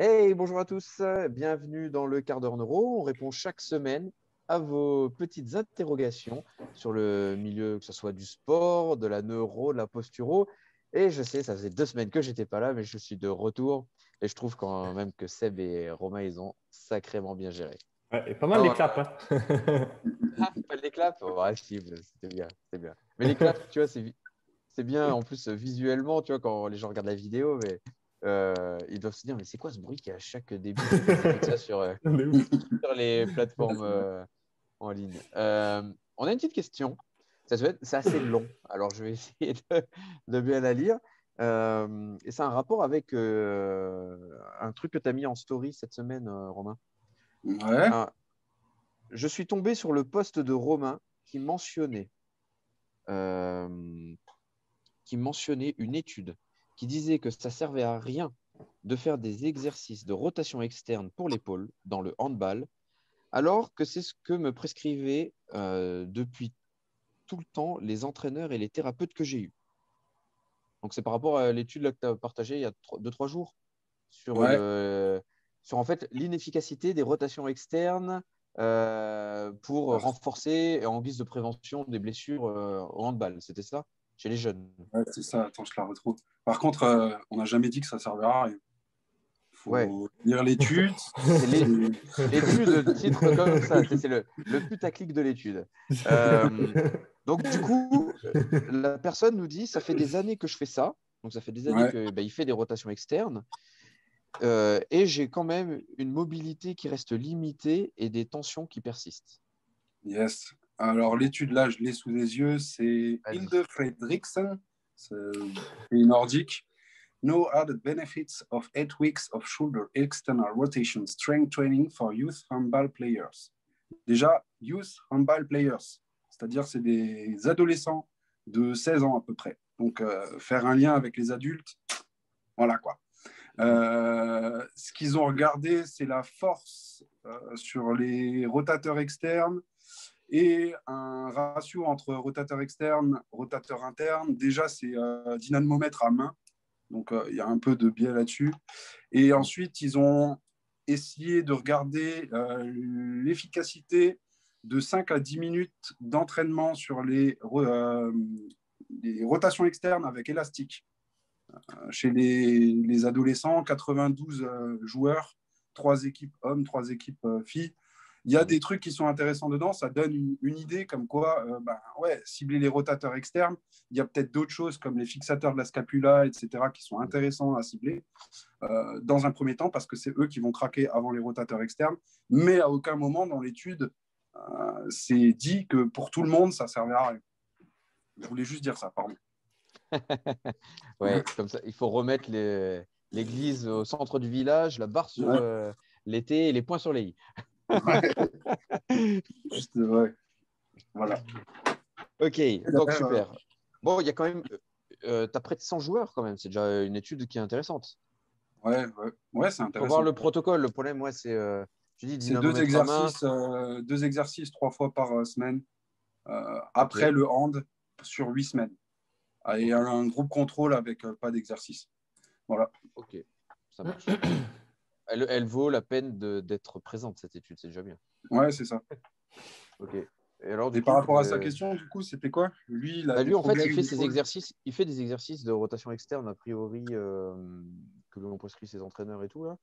Hey, bonjour à tous, bienvenue dans le quart d'heure neuro. On répond chaque semaine à vos petites interrogations sur le milieu, que ce soit du sport, de la neuro, de la posturo. Et je sais, ça faisait deux semaines que j'étais pas là, mais je suis de retour. Et je trouve quand même que Seb et Romain, ils ont sacrément bien géré. Ouais, et pas mal les claps. Hein. ah, pas les claps Ouais, c'était bien, bien. Mais les claps, tu vois, c'est bien en plus visuellement, tu vois, quand les gens regardent la vidéo, mais euh, ils doivent se dire, mais c'est quoi ce bruit qui a à chaque début ça sur, euh, sur, les plateformes euh, en ligne On a une petite question. C'est assez long, alors je vais essayer de, bien la lire. et c'est un rapport avec un truc que tu as mis en story cette semaine, Romain. Ouais. je suis tombé sur le poste de Romain qui mentionnait, qui mentionnait une étude qui disait que ça servait à rien de faire des exercices de rotation externe pour l'épaule dans le handball, alors que c'est ce que me prescrivaient euh, depuis tout le temps les entraîneurs et les thérapeutes que j'ai eus. Donc c'est par rapport à l'étude que tu as partagée il y a 2-3 jours sur, sur en fait l'inefficacité des rotations externes euh, pour renforcer en guise de prévention des blessures euh, au handball. C'était ça? Chez les jeunes. Ouais, c'est ça, attends, je la retrouve. Par contre, euh, on n'a jamais dit que ça servait à rien. Faut lire l'étude. l'étude, titre comme ça, c'est le, le putaclic de l'étude. Euh, donc, du coup, la personne nous dit ça fait des années que je fais ça. Donc, ça fait des années qu'il bah, fait des rotations externes. Euh, et j'ai quand même une mobilité qui reste limitée et des tensions qui persistent. Yes. Alors, l'étude, là, je l'ai sous les yeux, c'est Hilde Fredriksen, c'est nordique. No added benefits of eight weeks of shoulder external rotation strength training for youth handball players. Déjà, youth handball players, c'est-à-dire c'est des adolescents de 16 ans à peu près. Donc, euh, faire un lien avec les adultes, voilà quoi. Euh, ce qu'ils ont regardé, c'est la force euh, sur les rotateurs externes et un ratio entre rotateur externe, rotateur interne. Déjà, c'est euh, dynamomètre à main. Donc, euh, il y a un peu de biais là-dessus. Et ensuite, ils ont essayé de regarder euh, l'efficacité de 5 à 10 minutes d'entraînement sur les, les, rotations externes avec élastique. chez les, les, adolescents, 92 joueurs, 3 équipes hommes, 3 équipes filles. Il y a des trucs qui sont intéressants dedans. Ça donne une, idée comme quoi, euh, ben, ouais, cibler les rotateurs externes. Il y a peut-être d'autres choses comme les fixateurs de la scapula, etc., qui sont intéressants à cibler euh, dans un premier temps parce que c'est eux qui vont craquer avant les rotateurs externes. Mais à aucun moment dans l'étude, euh, c'est dit que pour tout le monde, ça servait à rien. Je voulais juste dire ça, pardon. ouais, comme ça, il faut remettre l'église au centre du village, la barre sur l'été et les points sur les i. Voilà. Ok, donc super. Bon, il y a quand même. Euh, tu as près de 100 joueurs quand même. C'est déjà une étude qui est intéressante. Ouais, ouais, ouais c'est intéressant. Faut voir le protocole. Le problème, moi, c'est. Euh, dis, deux exercices, euh, deux exercices trois fois par semaine. après le hand sur huit semaines. Et un, groupe contrôle avec pas d'exercice. Voilà. Ok, ça marche. Elle, vaut la peine d'être présente, cette étude, c'est déjà bien. Ouais, c'est ça. ok. Et, alors, par rapport à sa question, du coup, c'était quoi? Lui, bah, lui en fait, il fait, ses exercices, il fait des exercices de rotation externe, a priori, euh, que l'on prescrit ses entraîneurs et tout. Là.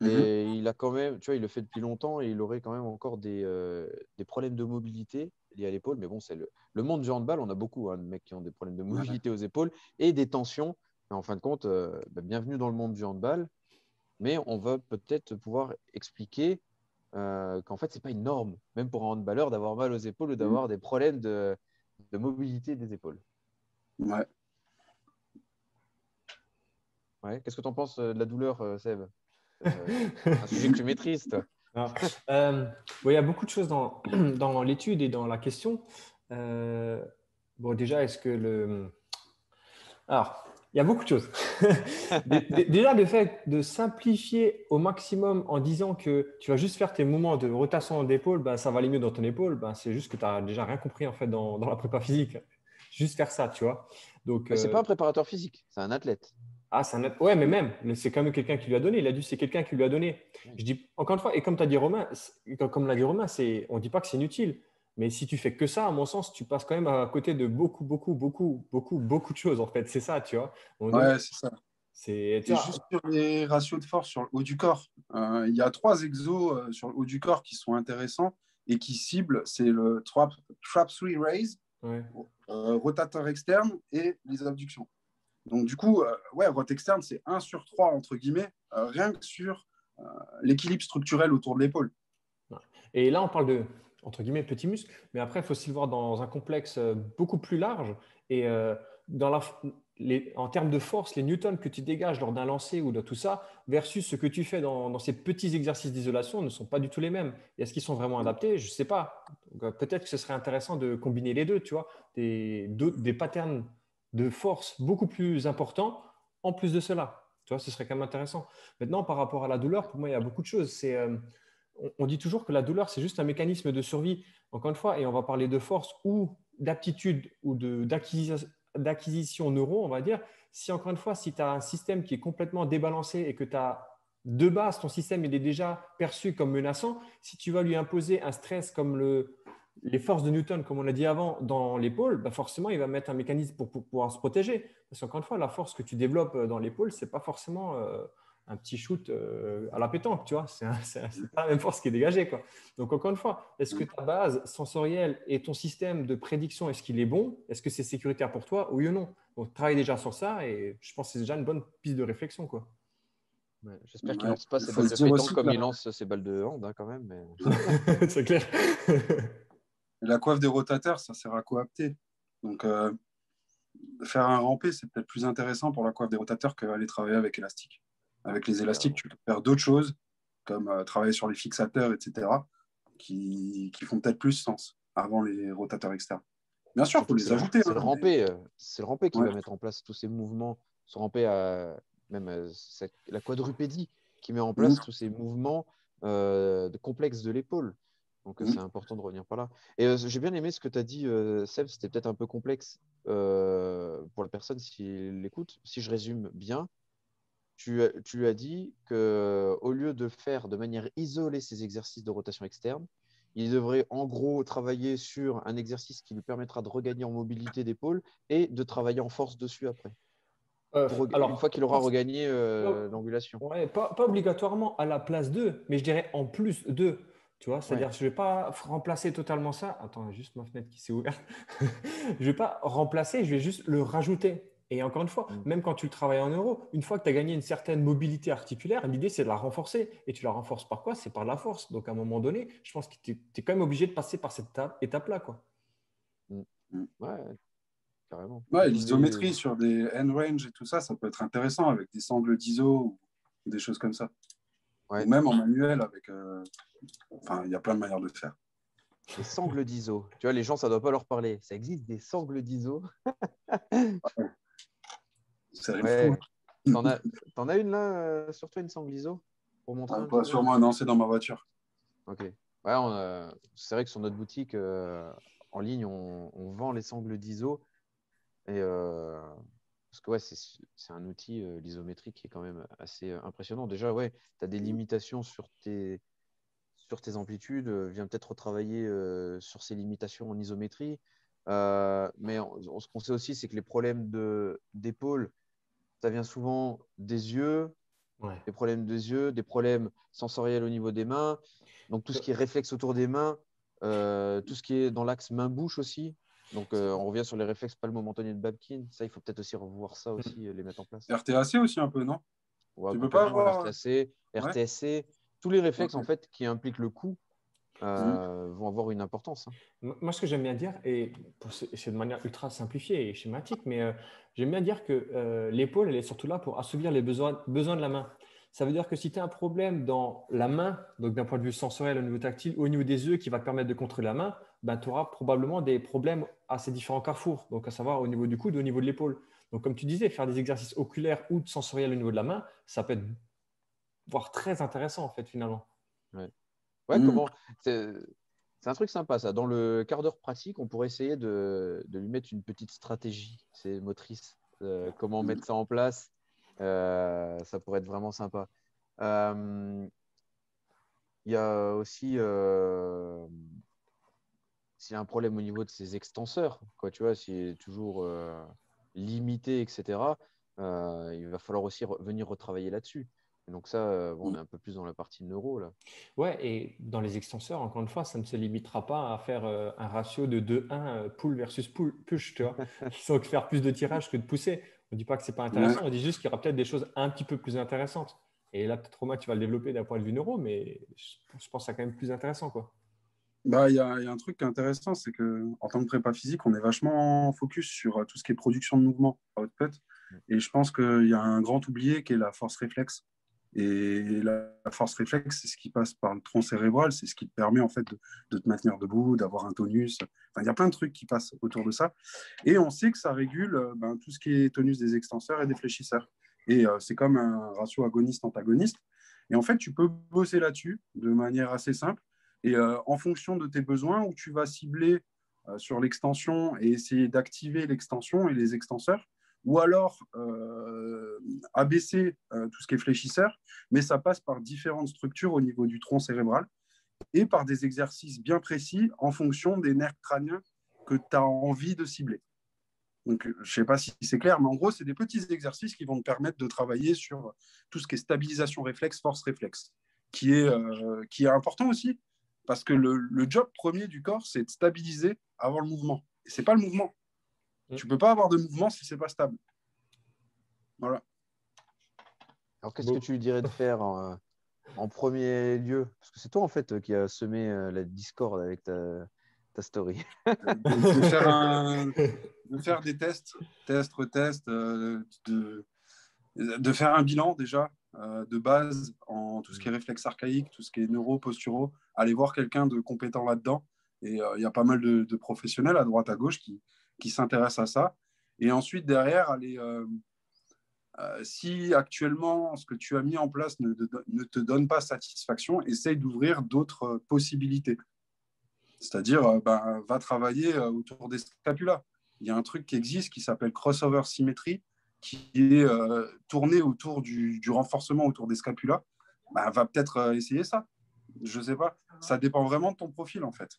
Mhm. Et il a quand même, tu vois, il le fait depuis longtemps et il aurait quand même encore des, euh, des problèmes de mobilité liés à l'épaule. Mais bon, c'est le, le, monde du handball, on a beaucoup hein, de mecs qui ont des problèmes de mobilité aux épaules et des tensions. Mais en fin de compte, euh, bah, bienvenue dans le monde du handball mais on va peut-être pouvoir expliquer euh, qu'en fait, ce n'est pas une norme, même pour un handballeur, d'avoir mal aux épaules ou d'avoir des problèmes de, mobilité des épaules. Ouais. ouais. Qu'est-ce que tu en penses euh, de la douleur, euh, Seb? Un sujet que tu maîtrises, toi. il y a beaucoup de choses dans, dans l'étude et dans la question. bon, déjà, est-ce que le. Alors, il y a beaucoup de choses. Déjà, le fait de simplifier au maximum en disant que tu vas juste faire tes mouvements de rotation d'épaule, ben, ça va aller mieux dans ton épaule, ben, c'est juste que tu n'as déjà rien compris en fait dans, la prépa physique. Juste faire ça, tu vois. Donc, c'est euh, pas un préparateur physique, c'est un athlète. Ah, c'est un... Ouais, mais même, c'est quand même quelqu'un qui lui a donné. Il a dit c'est quelqu'un qui lui a donné. Je dis encore une fois, et comme tu as dit Romain, comme l'a dit Romain, on ne dit pas que c'est inutile. Mais si tu fais que ça, à mon sens, tu passes quand même à côté de beaucoup, beaucoup, beaucoup, beaucoup, beaucoup de choses, en fait. C'est ça, tu vois. ouais, c'est ça. C'est juste sur les ratios de force sur le haut du corps. Euh, il y a trois exos euh, sur le haut du corps qui sont intéressants et qui ciblent, c'est le trap, trap 3 raise, euh, rotateur externe et les abductions. Donc du coup, ouais, rot externe, c'est 1 sur 3, entre guillemets, rien que sur l'équilibre structurel autour de l'épaule. Et là, on parle de, entre guillemets, petit muscle, mais après, il faut aussi le voir dans un complexe beaucoup plus large. Et dans la, en termes de force, les newtons que tu dégages lors d'un lancer ou de tout ça, versus ce que tu fais dans, ces petits exercices d'isolation ne sont pas du tout les mêmes. est-ce qu'ils sont vraiment adaptés? Je ne sais pas. Euh, peut-être que ce serait intéressant de combiner les deux, tu vois, des, des patterns de force beaucoup plus importants en plus de cela. Tu vois, ce serait quand même intéressant. Maintenant, par rapport à la douleur, pour moi, il y a beaucoup de choses. C'est, euh, on, dit toujours que la douleur, c'est juste un mécanisme de survie. Encore une fois, et on va parler de force ou d'aptitude ou d'acquisition neuro, on va dire, si encore une fois, si tu as un système qui est complètement débalancé et que tu as de base, ton système il est déjà perçu comme menaçant, si tu vas lui imposer un stress comme le, les forces de Newton, comme on l'a dit avant, dans l'épaule, bah forcément, il va mettre un mécanisme pour, pouvoir se protéger. Parce qu'encore une fois, la force que tu développes dans l'épaule, ce n'est pas forcément euh, un petit shoot euh, à la pétanque, tu vois. C'est pas la même force qui est dégagée, quoi. Donc, encore une fois, est-ce que ta base sensorielle et ton système de prédiction, est-ce qu'il est bon? Est-ce que c'est sécuritaire pour toi? Oui ou non? Donc, travaille déjà sur ça et je pense que c'est déjà une bonne piste de réflexion, quoi. J'espère qu'il ne lance pas ses balles de pétanque comme il lance ses balles de hand, hein, quand même. c'est clair. la coiffe des rotateurs, ça sert à coapter. Donc, euh, faire un rampé, c'est peut-être plus intéressant pour la coiffe des rotateurs qu'aller travailler avec élastique. Avec les élastiques, tu peux faire d'autres choses, comme euh, travailler sur les fixateurs, etc., qui, qui font peut-être plus sens avant les rotateurs externes. Bien sûr, il faut les ajouter. C'est le hein, rampé, euh, c'est le rampé qui va mettre en place tous ces mouvements, ce rampé à même euh, la quadrupédie qui met en place tous ces mouvements de complexes de l'épaule. Donc c'est important de revenir par là. Et j'ai bien aimé ce que tu as dit, Seb, c'était peut-être un peu complexe pour la personne s'il l'écoute. Si je résume bien, tu, tu lui as dit qu'au lieu de faire de manière isolée ces exercices de rotation externe, il devrait en gros travailler sur un exercice qui lui permettra de regagner en mobilité d'épaule et de travailler en force dessus après. Euh, alors, une fois qu'il aura regagné euh, l'angulation. Ouais, pas, pas, obligatoirement à la place 2, mais je dirais en plus 2. Tu vois, c'est-à-dire que je ne vais pas remplacer totalement ça. Attends, juste ma fenêtre qui s'est ouverte. je ne vais pas remplacer, je vais juste le rajouter. Et encore une fois, mm. même quand tu le travailles en euros, une fois que tu as gagné une certaine mobilité articulaire, l'idée c'est de la renforcer. Et tu la renforces par quoi? C'est par la force. Donc à un moment donné, je pense que tu es, quand même obligé de passer par cette étape-là. Quoi. Mm. Mm. Ouais, carrément. Ouais, l'isométrie sur des end range et tout ça, ça peut être intéressant avec des sangles d'ISO ou des choses comme ça. Ou même en manuel avec. Euh, enfin, il y a plein de manières de faire. Des sangles d'ISO. Tu vois, les gens, ça ne doit pas leur parler. Ça existe des sangles d'ISO. Ouais. T'en as, une là euh, sur toi, une sangle ISO pour montrer ah, Pas sur moi, non, c'est dans ma voiture. Ok. Ouais, c'est vrai que sur notre boutique euh, en ligne, on, vend les sangles d'ISO. Et euh, parce que ouais, c'est un outil, l'isométrie, qui est quand même assez impressionnant. Déjà, ouais, tu as des limitations sur tes, sur tes amplitudes. viens peut-être retravailler sur ces limitations en isométrie. mais ce qu'on sait aussi, c'est que les problèmes d'épaule ça vient souvent des yeux, des problèmes des yeux, des problèmes sensoriels au niveau des mains. Donc tout ce qui est réflexe autour des mains, euh, tout ce qui est dans l'axe main-bouche aussi. Donc euh, on revient sur les réflexes palmo-mentoniers de Babkin. Ça, il faut peut-être aussi revoir ça aussi, mm. les mettre en place. RTAC aussi un peu, non? Tu peux pas avoir RTAC, RTSC, tous les réflexes en fait qui impliquent le coup euh, vont avoir une importance. Hein. Moi, ce que j'aime bien dire, et c'est de manière ultra simplifiée et schématique, mais euh, j'aime bien dire que euh, l'épaule, elle est surtout là pour assouvir les besoins, besoins de la main. Ça veut dire que si tu as un problème dans la main, donc d'un point de vue sensoriel au niveau tactile ou au niveau des yeux qui va te permettre de contrôler la main, ben, tu auras probablement des problèmes à ces différents carrefours, donc à savoir au niveau du coude, au niveau de l'épaule. Donc, comme tu disais, faire des exercices oculaires ou sensoriels au niveau de la main, ça peut être voire très intéressant en fait finalement. Ouais. Ouais, mmh. comment c'est, un truc sympa ça. Dans le quart d'heure pratique, on pourrait essayer de, lui mettre une petite stratégie, c'est motrice. Euh, comment mettre ça en place ça pourrait être vraiment sympa. Il y a aussi s'il y a un problème au niveau de ces extenseurs, quoi, tu vois, s'il est toujours limité, etc., il va falloir aussi venir retravailler là-dessus. Donc ça, euh, on est un peu plus dans la partie neuro là. Ouais, et dans les extenseurs, encore une fois, ça ne se limitera pas à faire euh, un ratio de 2-1 euh, pull versus push, tu vois. Sans faire plus de tirage que de pousser. On ne dit pas que c'est pas intéressant, on dit juste qu'il y aura peut-être des choses un petit peu plus intéressantes. Et là, peut-être Romain, tu vas le développer d'un point de vue neuro, mais je pense que c'est quand même plus intéressant, quoi. Bah, il y, a un truc qui est intéressant, c'est que en tant que prépa physique, on est vachement focus sur tout ce qui est production de mouvement output. Et je pense qu'il y a un grand oublié qui est la force réflexe. Et la force réflexe, c'est ce qui passe par le tronc cérébral, c'est ce qui te permet en fait de, te maintenir debout, d'avoir un tonus. Enfin, il y a plein de trucs qui passent autour de ça. Et on sait que ça régule euh, ben, tout ce qui est tonus des extenseurs et des fléchisseurs. Et euh, c'est comme un ratio agoniste-antagoniste. Et en fait, tu peux bosser là-dessus de manière assez simple. Et euh, en fonction de tes besoins, où tu vas cibler sur l'extension et essayer d'activer l'extension et les extenseurs, ou alors euh, abaisser euh, tout ce qui est fléchisseur, mais ça passe par différentes structures au niveau du tronc cérébral et par des exercices bien précis en fonction des nerfs crâniens que tu as envie de cibler. Donc, je ne sais pas si c'est clair, mais en gros, c'est des petits exercices qui vont te permettre de travailler sur tout ce qui est stabilisation réflexe, force réflexe, qui est, euh, qui est important aussi, parce que le, le job premier du corps, c'est de stabiliser avant le mouvement. Ce n'est pas le mouvement. Mm. Tu ne peux pas avoir de mouvement si ce n'est pas stable. Voilà. Alors, qu'est-ce que tu lui dirais de faire en, premier lieu? Parce que c'est toi, en fait, qui a semé euh, la discorde avec ta, story. de, faire des tests, test, retest, euh, de, de, faire un bilan déjà euh, de base en tout ce qui est réflexe archaïque, tout ce qui est neuro-posturaux. Aller voir quelqu'un de compétent là-dedans. Et il y a pas mal de, professionnels à droite, à gauche qui, qui s'intéressent à ça. Et ensuite, derrière, aller, euh, euh, si actuellement ce que tu as mis en place ne, te donne pas satisfaction, essaye d'ouvrir d'autres possibilités. C'est-à-dire, euh, ben, va travailler autour des scapulas. Il y a un truc qui existe qui s'appelle crossover symétrie, qui est tourné autour du, renforcement autour des scapulas. Ben, va peut-être essayer ça. Je ne sais pas. Ça dépend vraiment de ton profil, en fait.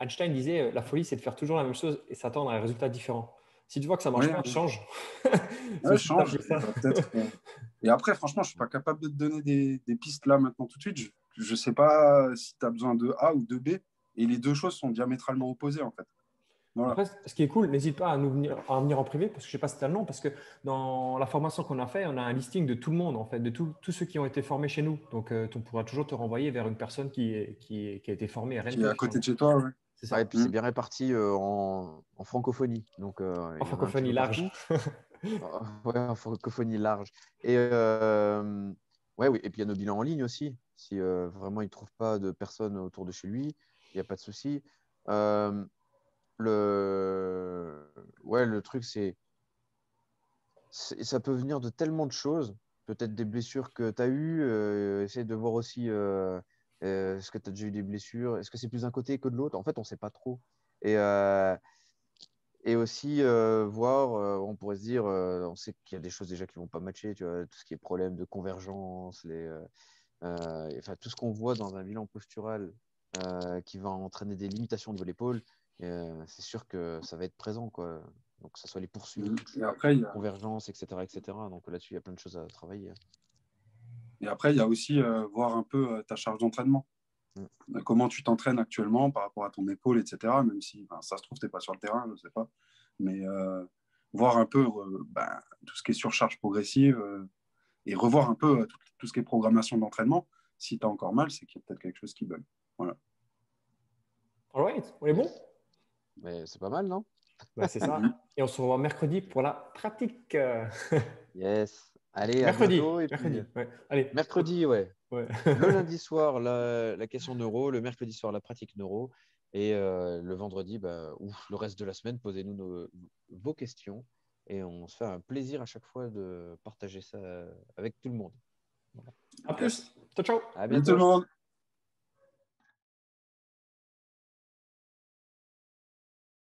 Einstein disait euh, la folie, c'est de faire toujours la même chose et s'attendre à un résultat différent. Si tu vois que ça marche pas, change. change. et après, franchement, je ne suis pas capable de te donner des, pistes là maintenant tout de suite. Je ne sais pas si tu as besoin de A ou de B. Et les deux choses sont diamétralement opposées en fait. Après, ce qui est cool, n'hésite pas à nous venir, à venir en privé, parce que je ne sais pas si tu as le nom, parce que dans la formation qu'on a fait, on a un listing de tout le monde, en fait, de tous ceux qui ont été formés chez nous. Donc, euh, on pourra toujours te renvoyer vers une personne qui, qui, qui a été formée à Rennes. Qui est à côté de chez toi, oui. C'est ça. et puis c'est mm. bien réparti euh, en, en, francophonie. Donc, euh, en francophonie large. ouais, en francophonie large. Et, ouais, oui. et puis il y a nos bilans en ligne aussi. Si vraiment il ne trouve pas de personnes autour de chez lui, il n'y a pas de souci le, ouais, le truc, c'est. Ça peut venir de tellement de choses. Peut-être des blessures que tu as eues. Euh, essayer de voir aussi euh, euh, est-ce que tu as déjà eu des blessures? Est-ce que c'est plus d'un côté que de l'autre? En fait, on ne sait pas trop. Et, et aussi voir, on pourrait se dire, on sait qu'il y a des choses déjà qui ne vont pas matcher. Tu vois, tout ce qui est problème de convergence, les, enfin, tout ce qu'on voit dans un bilan postural qui va entraîner des limitations de l'épaule euh, c'est sûr que ça va être présent, quoi. Donc, que ce soit les poursuites, après, la convergence, etc., etc. Donc là-dessus, il y a plein de choses à travailler. Et après, il y a aussi euh, voir un peu euh, ta charge d'entraînement. Mm. Comment tu t'entraînes actuellement par rapport à ton épaule, etc. Même si ça se trouve, tu n'es pas sur le terrain, je ne sais pas. Mais voir un peu ben, tout ce qui est surcharge progressive et revoir un peu tout, tout, ce qui est programmation d'entraînement. Si tu as encore mal, c'est qu'il y a peut-être quelque chose qui bug. Voilà. All right, on est bon? Mais c'est pas mal, non? Bah, C'est ça. Et on se revoit mercredi pour la pratique. yes. Allez, mercredi. À mercredi. Ouais. Allez. Mercredi, ouais. ouais. le lundi soir, la, la, question neuro. Le mercredi soir, la pratique neuro. Et euh, le vendredi, bah, ouf, le reste de la semaine, posez-nous vos questions. Et on se fait un plaisir à chaque fois de partager ça avec tout le monde. À plus. Ciao, ciao. À bientôt. tout le monde.